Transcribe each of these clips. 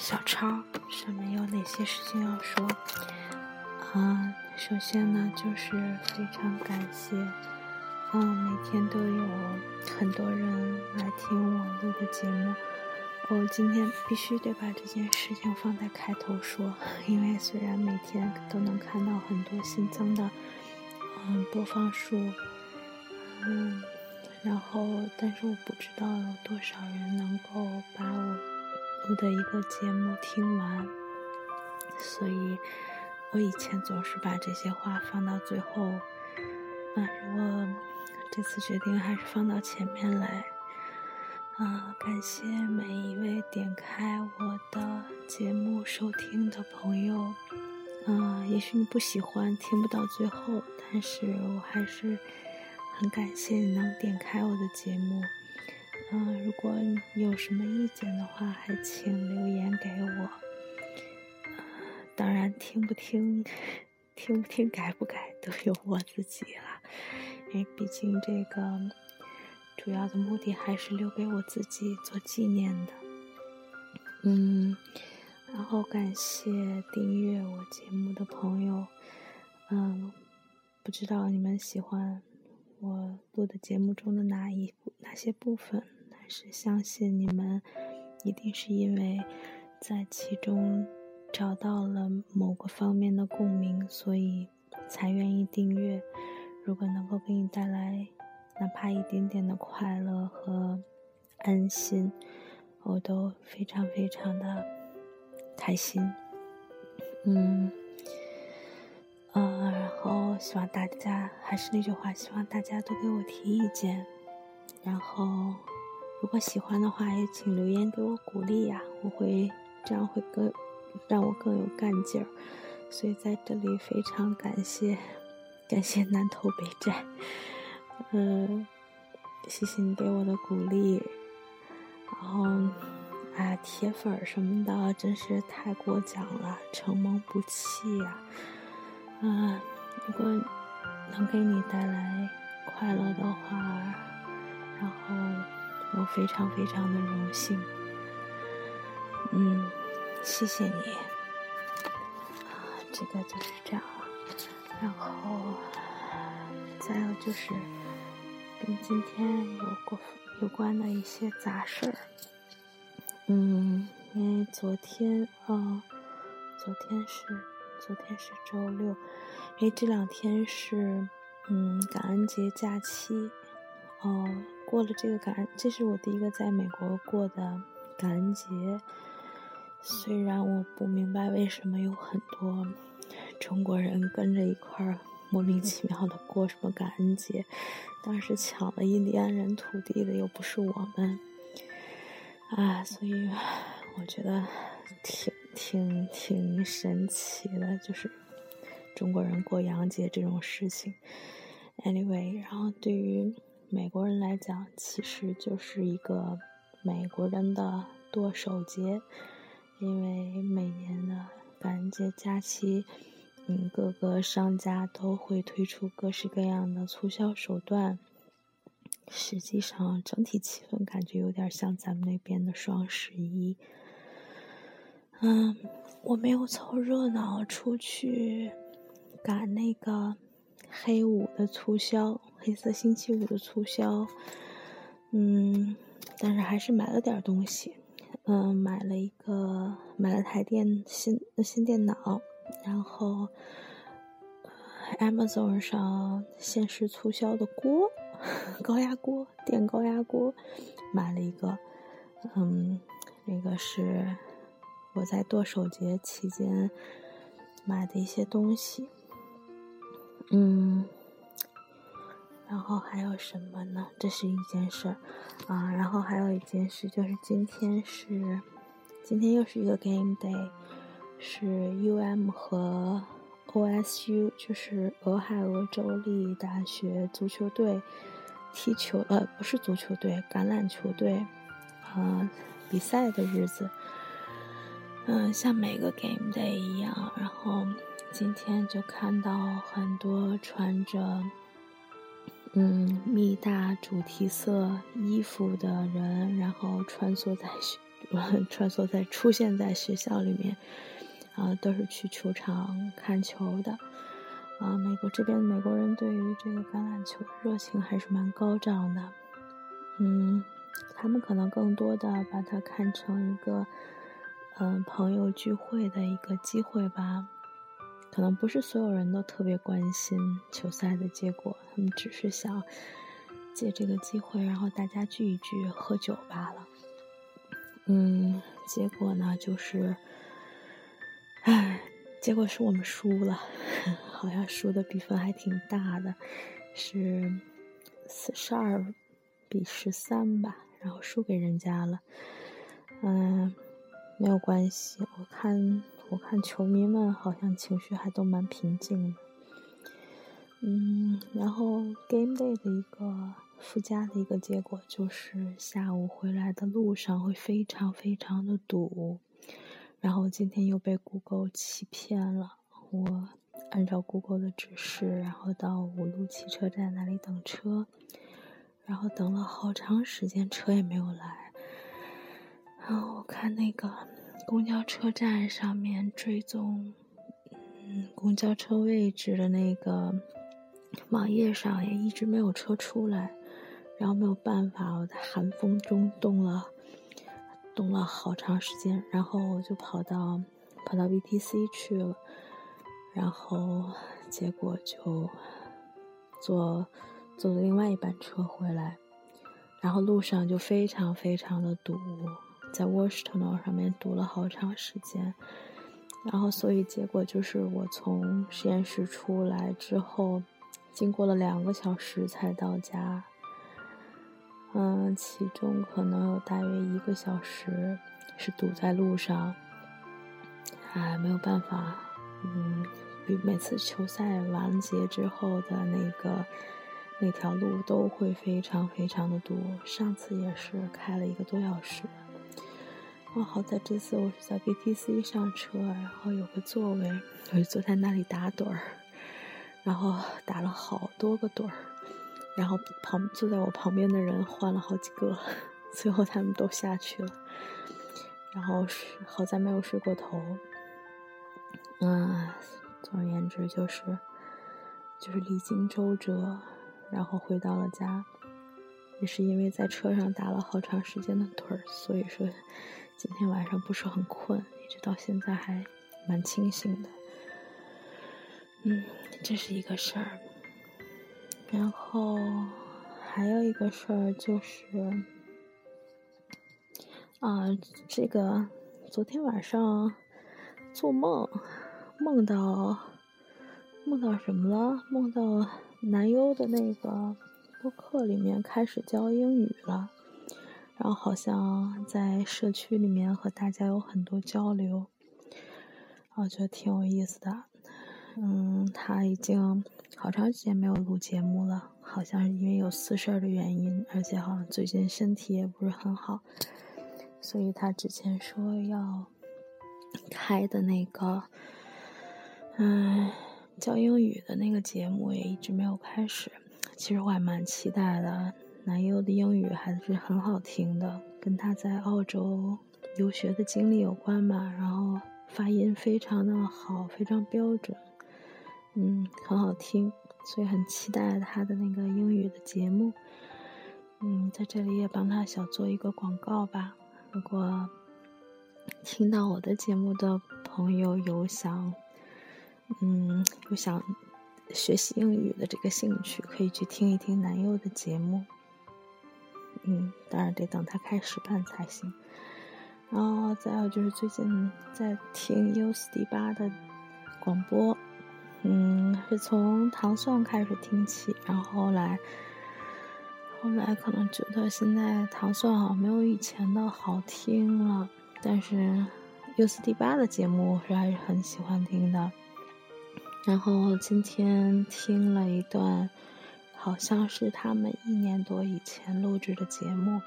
小抄上面有哪些事情要说啊？首先呢，就是非常感谢，嗯，每天都有很多人来听我录的节目。我今天必须得把这件事情放在开头说，因为虽然每天都能看到很多新增的嗯播放数，嗯，然后但是我不知道有多少人能够把我。录的一个节目听完，所以我以前总是把这些话放到最后。啊，我这次决定还是放到前面来。啊，感谢每一位点开我的节目收听的朋友。啊，也许你不喜欢，听不到最后，但是我还是很感谢你能点开我的节目。嗯，如果有什么意见的话，还请留言给我。当然，听不听、听不听、改不改都由我自己了，因为毕竟这个主要的目的还是留给我自己做纪念的。嗯，然后感谢订阅我节目的朋友。嗯，不知道你们喜欢我录的节目中的哪一、哪些部分？是相信你们一定是因为在其中找到了某个方面的共鸣，所以才愿意订阅。如果能够给你带来哪怕一点点的快乐和安心，我都非常非常的开心。嗯，呃，然后希望大家还是那句话，希望大家都给我提意见，然后。如果喜欢的话，也请留言给我鼓励呀，我会这样会更让我更有干劲儿。所以在这里非常感谢，感谢南投北寨，嗯，谢谢你给我的鼓励。然后，啊，铁粉什么的真是太过奖了，承蒙不弃呀。嗯，如果能给你带来快乐的话，然后。我非常非常的荣幸，嗯，谢谢你，啊，这个就是这样了。然后，再有就是跟今天有过有关的一些杂事儿，嗯，因为昨天啊，昨天是昨天是周六，因为这两天是嗯感恩节假期，哦。过了这个感恩，这是我第一个在美国过的感恩节。虽然我不明白为什么有很多中国人跟着一块儿莫名其妙的过什么感恩节，但是抢了印第安人土地的又不是我们，啊，所以我觉得挺挺挺神奇的，就是中国人过洋节这种事情。Anyway，然后对于。美国人来讲，其实就是一个美国人的剁手节，因为每年的感恩节假期，嗯，各个商家都会推出各式各样的促销手段。实际上，整体气氛感觉有点像咱们那边的双十一。嗯，我没有凑热闹出去赶那个黑五的促销。黑色星期五的促销，嗯，但是还是买了点东西，嗯，买了一个买了台电新新电脑，然后 Amazon 上限时促销的锅，高压锅电高压锅买了一个，嗯，那个是我在剁手节期间买的一些东西，嗯。然后还有什么呢？这是一件事儿，啊，然后还有一件事就是今天是今天又是一个 game day，是 UM 和 OSU，就是俄亥俄州立大学足球队踢球，呃，不是足球队，橄榄球队，啊，比赛的日子。嗯，像每个 game day 一样，然后今天就看到很多穿着嗯密大主题色衣服的人，然后穿梭在学，穿梭在出现在学校里面，啊，都是去球场看球的。啊，美国这边美国人对于这个橄榄球热情还是蛮高涨的。嗯，他们可能更多的把它看成一个。嗯，朋友聚会的一个机会吧，可能不是所有人都特别关心球赛的结果，他们只是想借这个机会，然后大家聚一聚，喝酒罢了。嗯，结果呢，就是，唉，结果是我们输了，好像输的比分还挺大的，是四十二比十三吧，然后输给人家了。嗯。没有关系，我看我看球迷们好像情绪还都蛮平静的，嗯，然后 game day 的一个附加的一个结果就是下午回来的路上会非常非常的堵，然后今天又被 Google 欺骗了，我按照 Google 的指示，然后到五路汽车站那里等车，然后等了好长时间，车也没有来。然后我看那个公交车站上面追踪，嗯，公交车位置的那个网页上也一直没有车出来，然后没有办法，我在寒风中冻了，冻了好长时间，然后我就跑到跑到 VTC 去了，然后结果就坐坐了另外一班车回来，然后路上就非常非常的堵。在 Washington 上面读了好长时间，然后所以结果就是我从实验室出来之后，经过了两个小时才到家。嗯，其中可能有大约一个小时是堵在路上，哎，没有办法，嗯，比每次球赛完结之后的那个那条路都会非常非常的堵。上次也是开了一个多小时。哦，好在这次我是在 BTC 上车，然后有个座位，我就坐在那里打盹儿，然后打了好多个盹儿，然后旁坐在我旁边的人换了好几个，最后他们都下去了，然后是好在没有睡过头，嗯，总而言之就是就是历经周折，然后回到了家，也是因为在车上打了好长时间的盹儿，所以说。今天晚上不是很困，一直到现在还蛮清醒的。嗯，这是一个事儿。然后还有一个事儿就是，啊，这个昨天晚上做梦，梦到梦到什么了？梦到南优的那个播客里面开始教英语了。然后好像在社区里面和大家有很多交流，我觉得挺有意思的。嗯，他已经好长时间没有录节目了，好像是因为有私事儿的原因，而且好像最近身体也不是很好，所以他之前说要开的那个，嗯，教英语的那个节目也一直没有开始。其实我还蛮期待的。男友的英语还是很好听的，跟他在澳洲留学的经历有关吧。然后发音非常的好，非常标准，嗯，很好听，所以很期待他的那个英语的节目。嗯，在这里也帮他小做一个广告吧。如果听到我的节目的朋友有想，嗯，有想学习英语的这个兴趣，可以去听一听男友的节目。嗯，当然得等他开始办才行。然后再有就是最近在听 U 四 D 八的广播，嗯，是从糖蒜开始听起，然后后来后来可能觉得现在糖蒜好像没有以前的好听了，但是 U 四 D 八的节目我是还是很喜欢听的。然后今天听了一段，好像是他们一年多以前录制的节目。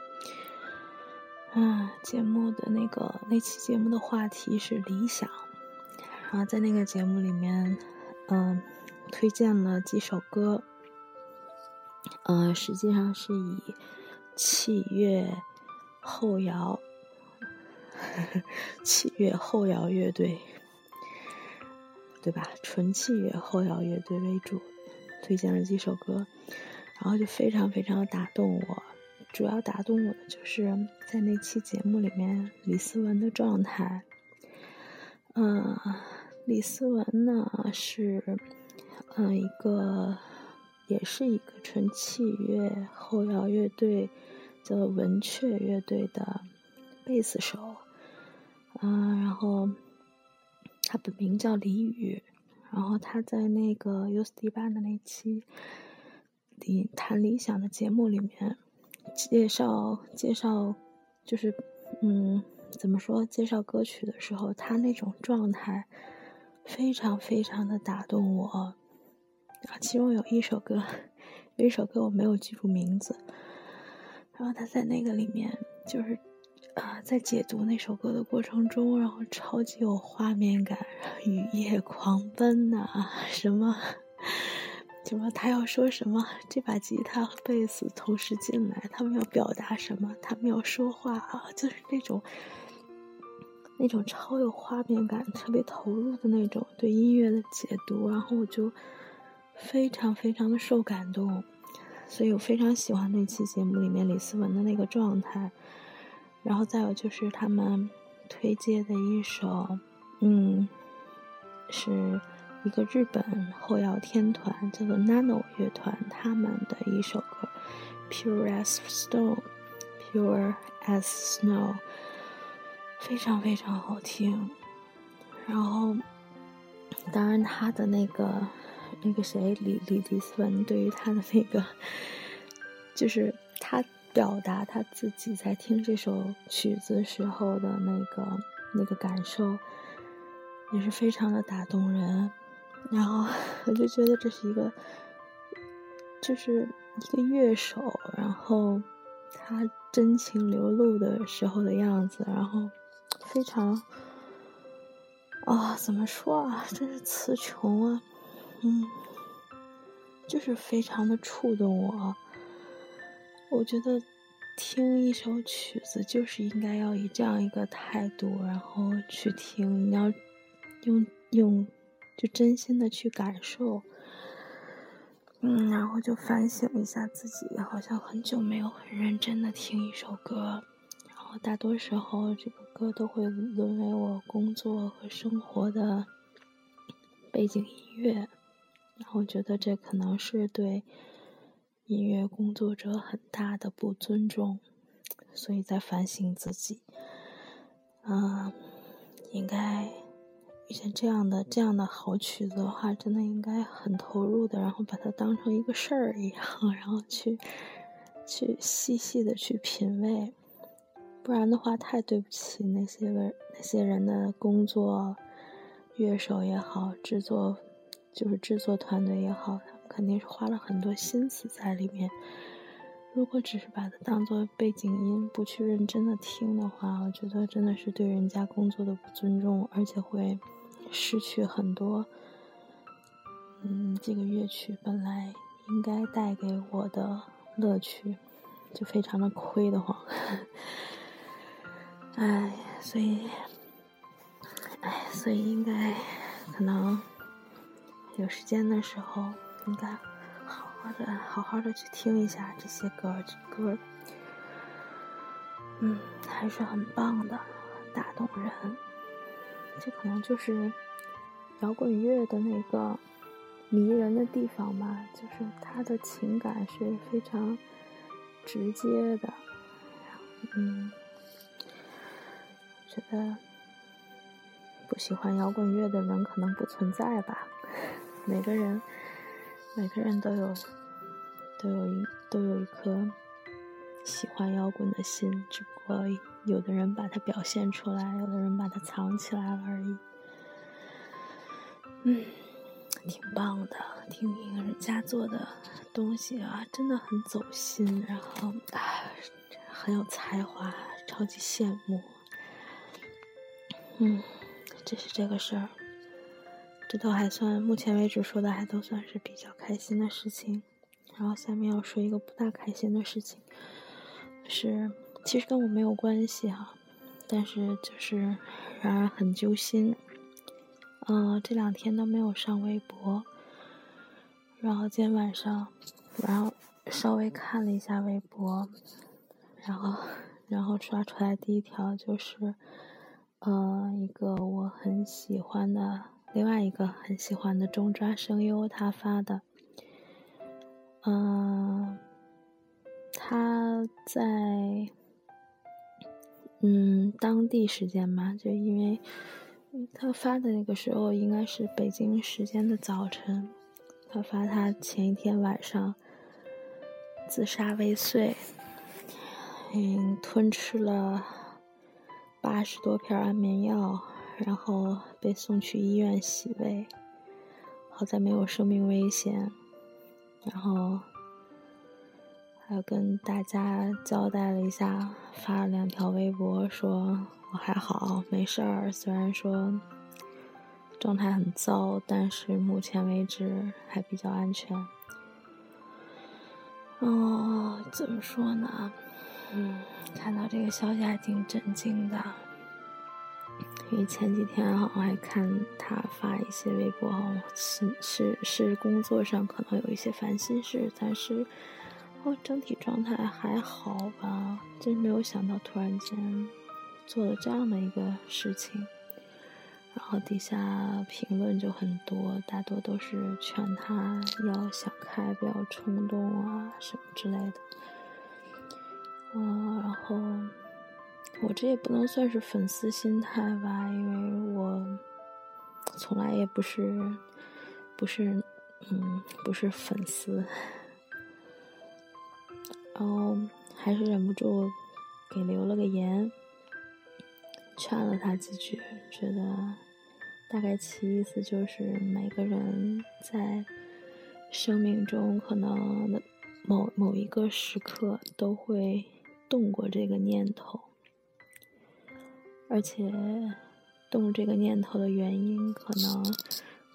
啊，节目的那个那期节目的话题是理想，然后在那个节目里面，嗯，推荐了几首歌，呃，实际上是以器乐后摇，器乐后摇乐队，对吧？纯器乐后摇乐队为主，推荐了几首歌，然后就非常非常打动我。主要打动我的就是在那期节目里面李思文的状态。嗯，李思文呢是嗯一个也是一个纯器乐后摇乐队叫文雀乐队的贝斯手。嗯，然后他本名叫李宇，然后他在那个 U 四 D 八的那期理谈理想的节目里面。介绍介绍，就是嗯，怎么说？介绍歌曲的时候，他那种状态非常非常的打动我。啊，其中有一首歌，有一首歌我没有记住名字。然后他在那个里面，就是啊，在解读那首歌的过程中，然后超级有画面感，雨夜狂奔呐，什么。什么？他要说什么？这把吉他和贝斯同时进来，他们要表达什么？他们要说话啊，就是那种那种超有画面感、特别投入的那种对音乐的解读，然后我就非常非常的受感动，所以我非常喜欢那期节目里面李思文的那个状态。然后再有就是他们推荐的一首，嗯，是。一个日本后摇天团叫做 Nano 乐团，他们的一首歌《Pure as Stone》，Pure as Snow，非常非常好听。然后，当然他的那个那个谁李李迪斯文对于他的那个，就是表达他自己在听这首曲子时候的那个那个感受，也是非常的打动人。然后我就觉得这是一个，就是一个乐手，然后他真情流露的时候的样子，然后非常啊，怎么说啊，真是词穷啊，嗯，就是非常的触动我。我觉得听一首曲子就是应该要以这样一个态度，然后去听，你要用用。就真心的去感受，嗯，然后就反省一下自己，好像很久没有很认真的听一首歌，然后大多时候这个歌都会沦为我工作和生活的背景音乐，然后觉得这可能是对音乐工作者很大的不尊重，所以在反省自己，嗯，应该。像这样的这样的好曲子的话，真的应该很投入的，然后把它当成一个事儿一样，然后去去细细的去品味，不然的话太对不起那些个那些人的工作，乐手也好，制作就是制作团队也好，肯定是花了很多心思在里面。如果只是把它当做背景音，不去认真的听的话，我觉得真的是对人家工作的不尊重，而且会。失去很多，嗯，这个乐曲本来应该带给我的乐趣，就非常的亏得慌。哎，所以，哎，所以应该可能有时间的时候，应该好好的、好好的去听一下这些歌歌，嗯，还是很棒的，打动人。这可能就是摇滚乐的那个迷人的地方吧，就是他的情感是非常直接的。嗯，觉得不喜欢摇滚乐的人可能不存在吧。每个人，每个人都有都有一都有一颗喜欢摇滚的心，只不过有的人把它表现出来，有的人把它藏起来了而已。嗯，挺棒的，听人家做的东西啊，真的很走心，然后啊，很有才华，超级羡慕。嗯，这是这个事儿，这都还算，目前为止说的还都算是比较开心的事情。然后下面要说一个不大开心的事情，是其实跟我没有关系哈，但是就是让人很揪心。嗯，这两天都没有上微博，然后今天晚上，然后稍微看了一下微博，然后然后刷出来第一条就是，呃，一个我很喜欢的，另外一个很喜欢的中抓声优他发的，嗯，他在，嗯，当地时间嘛，就因为。他发的那个时候应该是北京时间的早晨，他发他前一天晚上自杀未遂，嗯，吞吃了八十多片安眠药，然后被送去医院洗胃，好在没有生命危险，然后还跟大家交代了一下，发了两条微博说。我还好，没事儿。虽然说状态很糟，但是目前为止还比较安全。哦，怎么说呢？嗯，看到这个消息还挺震惊的。因为前几天好像还看他发一些微博，是是是工作上可能有一些烦心事，但是哦，整体状态还好吧？真没有想到突然间。做了这样的一个事情，然后底下评论就很多，大多都是劝他要想开，不要冲动啊什么之类的。嗯，然后我这也不能算是粉丝心态吧，因为我从来也不是不是嗯不是粉丝，然后还是忍不住给留了个言。劝了他几句，觉得大概其意思就是每个人在生命中可能的某某一个时刻都会动过这个念头，而且动这个念头的原因可能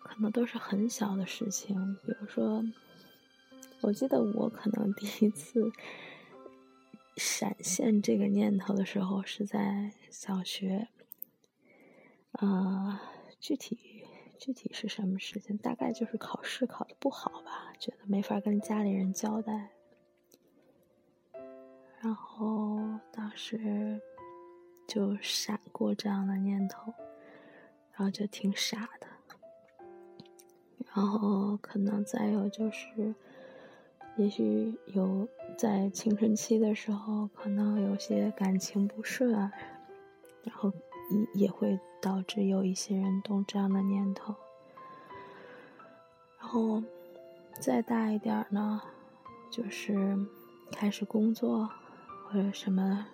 可能都是很小的事情，比如说，我记得我可能第一次。闪现这个念头的时候是在小学，呃，具体具体是什么事情？大概就是考试考的不好吧，觉得没法跟家里人交代，然后当时就闪过这样的念头，然后就挺傻的，然后可能再有就是。也许有在青春期的时候，可能有些感情不顺，然后也也会导致有一些人动这样的念头。然后再大一点呢，就是开始工作或者什么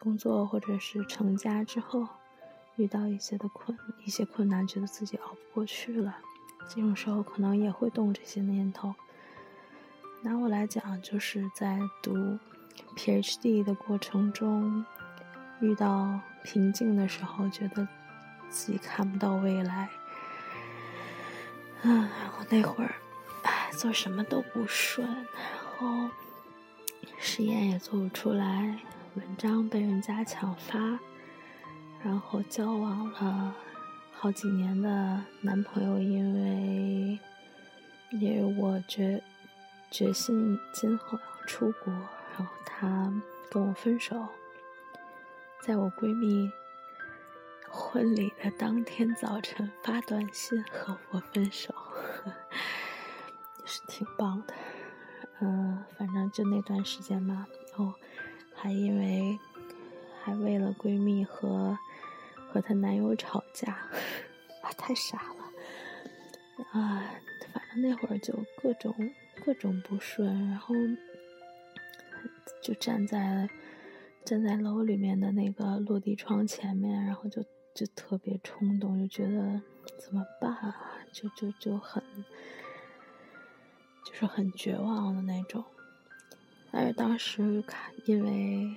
工作，或者是成家之后，遇到一些的困一些困难，觉得自己熬不过去了，这种时候可能也会动这些念头。拿我来讲，就是在读 PhD 的过程中，遇到瓶颈的时候，觉得自己看不到未来。嗯，我那会儿，哎，做什么都不顺，然后实验也做不出来，文章被人家抢发，然后交往了好几年的男朋友，因为因为我觉。决心今后要出国，然后他跟我分手，在我闺蜜婚礼的当天早晨发短信和我分手，也 是挺棒的。嗯，反正就那段时间嘛，然后还因为还为了闺蜜和和她男友吵架，啊，太傻了啊！反正那会儿就各种。各种不顺，然后就站在站在楼里面的那个落地窗前面，然后就就特别冲动，就觉得怎么办啊？就就就很，就是很绝望的那种。但是当时看，因为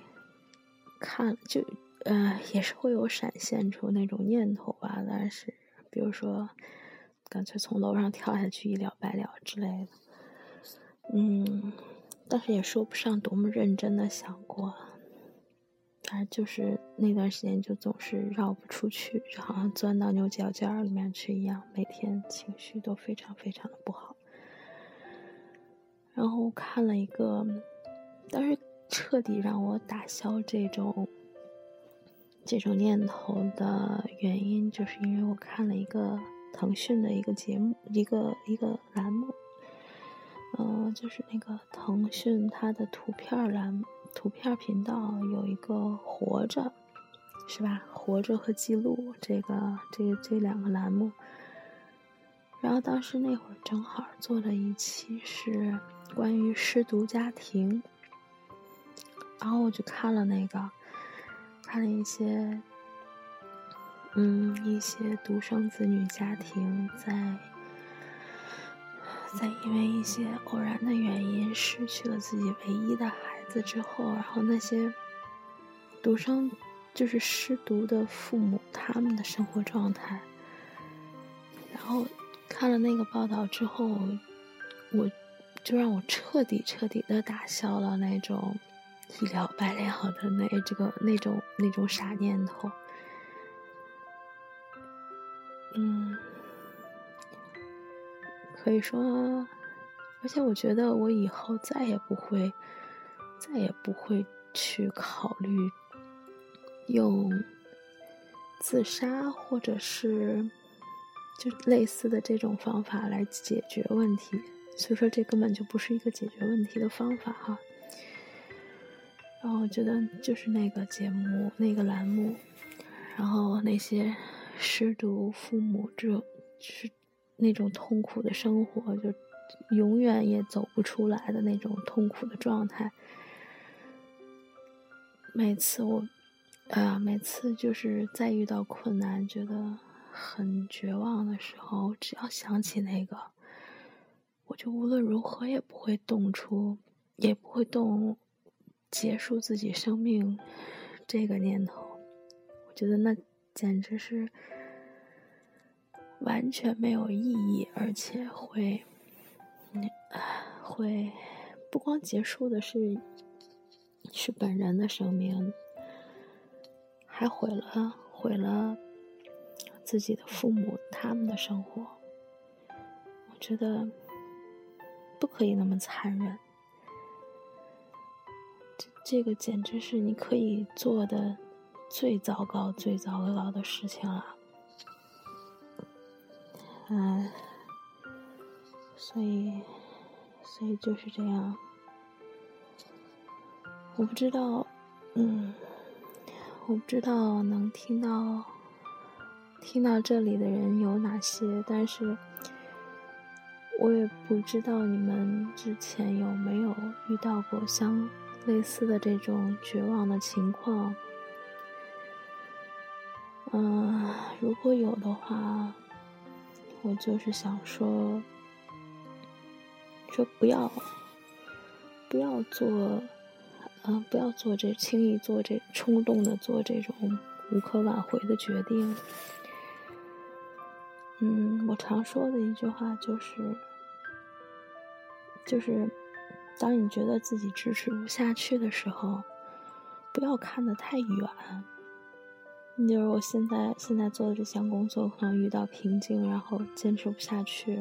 看就呃也是会有闪现出那种念头吧，但是比如说干脆从楼上跳下去一了百了之类的，嗯，但是也说不上多么认真的想过，但是就是那段时间就总是绕不出去，就好像钻到牛角尖里面去一样，每天情绪都非常非常的不好。然后看了一个。当时彻底让我打消这种这种念头的原因，就是因为我看了一个腾讯的一个节目，一个一个栏目，嗯，就是那个腾讯它的图片栏图片频道有一个活着，是吧？活着和记录这个这这两个栏目，然后当时那会儿正好做了一期是关于失独家庭。然后我就看了那个，看了一些，嗯，一些独生子女家庭在在因为一些偶然的原因失去了自己唯一的孩子之后，然后那些独生就是失独的父母他们的生活状态。然后看了那个报道之后，我就让我彻底彻底的打消了那种。一了百了的那这个那种那种傻念头，嗯，可以说，而且我觉得我以后再也不会，再也不会去考虑用自杀或者是就类似的这种方法来解决问题，所以说这根本就不是一个解决问题的方法哈。然后我觉得就是那个节目那个栏目，然后那些失独父母，就是那种痛苦的生活，就永远也走不出来的那种痛苦的状态。每次我，啊，每次就是在遇到困难、觉得很绝望的时候，只要想起那个，我就无论如何也不会动出，也不会动。结束自己生命这个念头，我觉得那简直是完全没有意义，而且会，会不光结束的是是本人的生命，还毁了毁了自己的父母他们的生活。我觉得不可以那么残忍。这个简直是你可以做的最糟糕、最糟糕的事情了，嗯，所以，所以就是这样。我不知道，嗯，我不知道能听到听到这里的人有哪些，但是我也不知道你们之前有没有遇到过相。类似的这种绝望的情况，嗯，如果有的话，我就是想说，说不要，不要做，嗯，不要做这轻易做这冲动的做这种无可挽回的决定。嗯，我常说的一句话就是，就是。当你觉得自己支持不下去的时候，不要看得太远。就是我现在现在做的这项工作，可能遇到瓶颈，然后坚持不下去，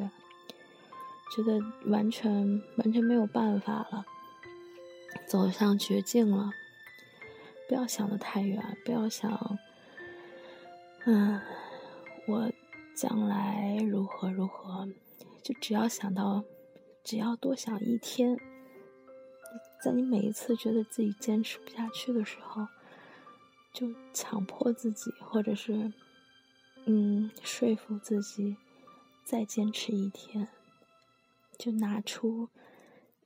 觉得完全完全没有办法了，走向绝境了。不要想得太远，不要想，嗯，我将来如何如何，就只要想到，只要多想一天。在你每一次觉得自己坚持不下去的时候，就强迫自己，或者是，嗯，说服自己再坚持一天，就拿出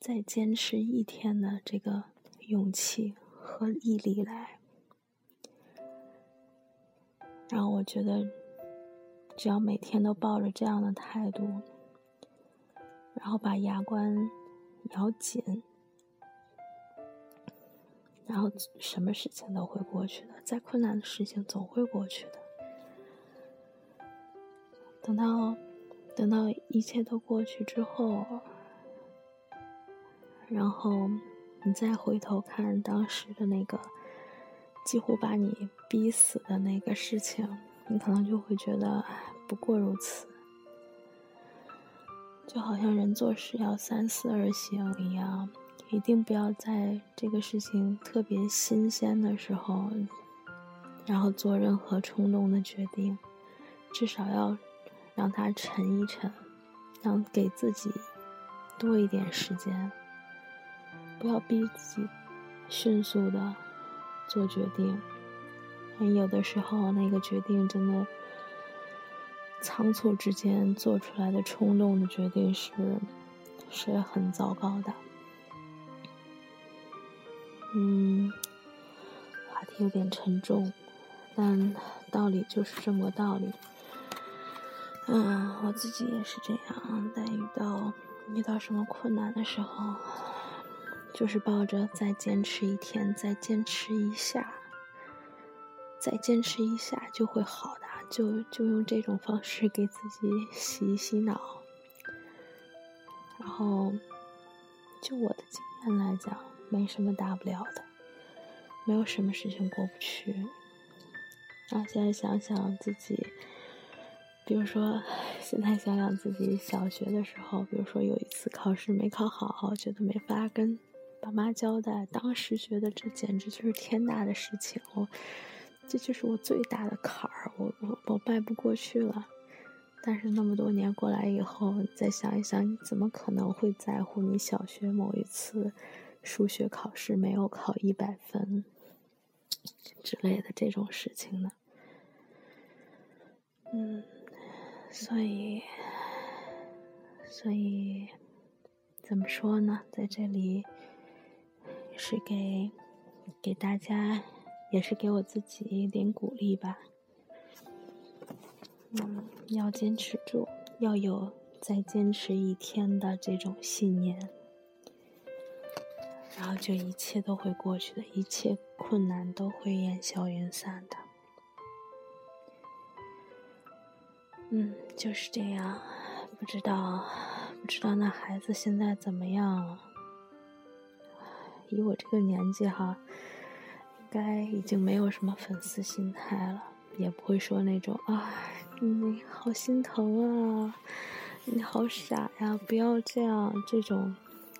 再坚持一天的这个勇气和毅力来。然后我觉得，只要每天都抱着这样的态度，然后把牙关咬紧，然后什么事情都会过去的。再困难的事情总会过去的。等到等到一切都过去之后，然后你再回头看当时的那个。几乎把你逼死的那个事情，你可能就会觉得不过如此，就好像人做事要三思而行一样，一定不要在这个事情特别新鲜的时候，然后做任何冲动的决定，至少要让它沉一沉，让给自己多一点时间，不要逼自己迅速的。做决定，有的时候那个决定真的仓促之间做出来的冲动的决定是是很糟糕的。嗯，话题有点沉重，但道理就是这么个道理。嗯，我自己也是这样，但遇到遇到什么困难的时候。就是抱着再坚持一天，再坚持一下，再坚持一下就会好的，就就用这种方式给自己洗一洗脑。然后，就我的经验来讲，没什么大不了的，没有什么事情过不去。然后现在想想自己，比如说现在想想自己小学的时候，比如说有一次考试没考好，觉得没法跟。爸妈交代，当时觉得这简直就是天大的事情，我这就是我最大的坎儿，我我我迈不过去了。但是那么多年过来以后，再想一想，你怎么可能会在乎你小学某一次数学考试没有考一百分之类的这种事情呢？嗯，所以，所以怎么说呢，在这里。是给给大家，也是给我自己一点鼓励吧。嗯，要坚持住，要有再坚持一天的这种信念，然后就一切都会过去的，一切困难都会烟消云散的。嗯，就是这样。不知道，不知道那孩子现在怎么样了。以我这个年纪哈，应该已经没有什么粉丝心态了，也不会说那种啊，你好心疼啊，你好傻呀，不要这样这种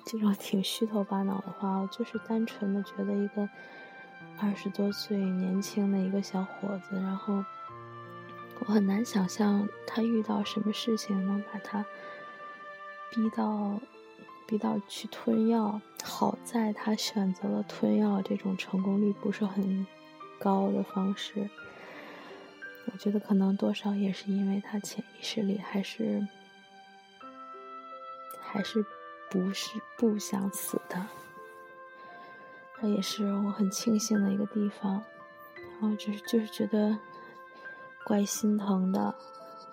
这种 挺虚头巴脑的话，我就是单纯的觉得一个二十多岁年轻的一个小伙子，然后我很难想象他遇到什么事情能把他逼到。逼到去吞药，好在他选择了吞药这种成功率不是很高的方式。我觉得可能多少也是因为他潜意识里还是还是不是不想死的。这也是我很庆幸的一个地方。然后就是就是觉得怪心疼的，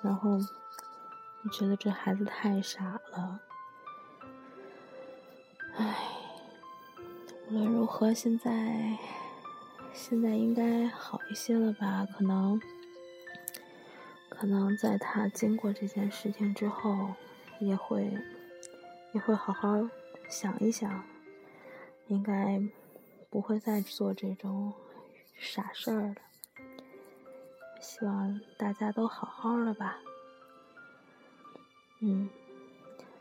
然后我觉得这孩子太傻了。唉，无论如何，现在现在应该好一些了吧？可能，可能在他经过这件事情之后，也会也会好好想一想，应该不会再做这种傻事儿了。希望大家都好好的吧。嗯，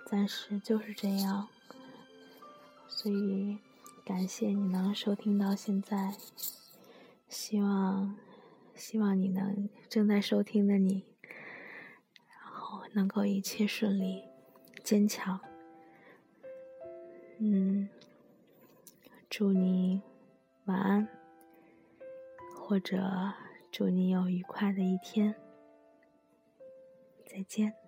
暂时就是这样。所以，感谢你能收听到现在。希望，希望你能正在收听的你，然后能够一切顺利，坚强。嗯，祝你晚安，或者祝你有愉快的一天。再见。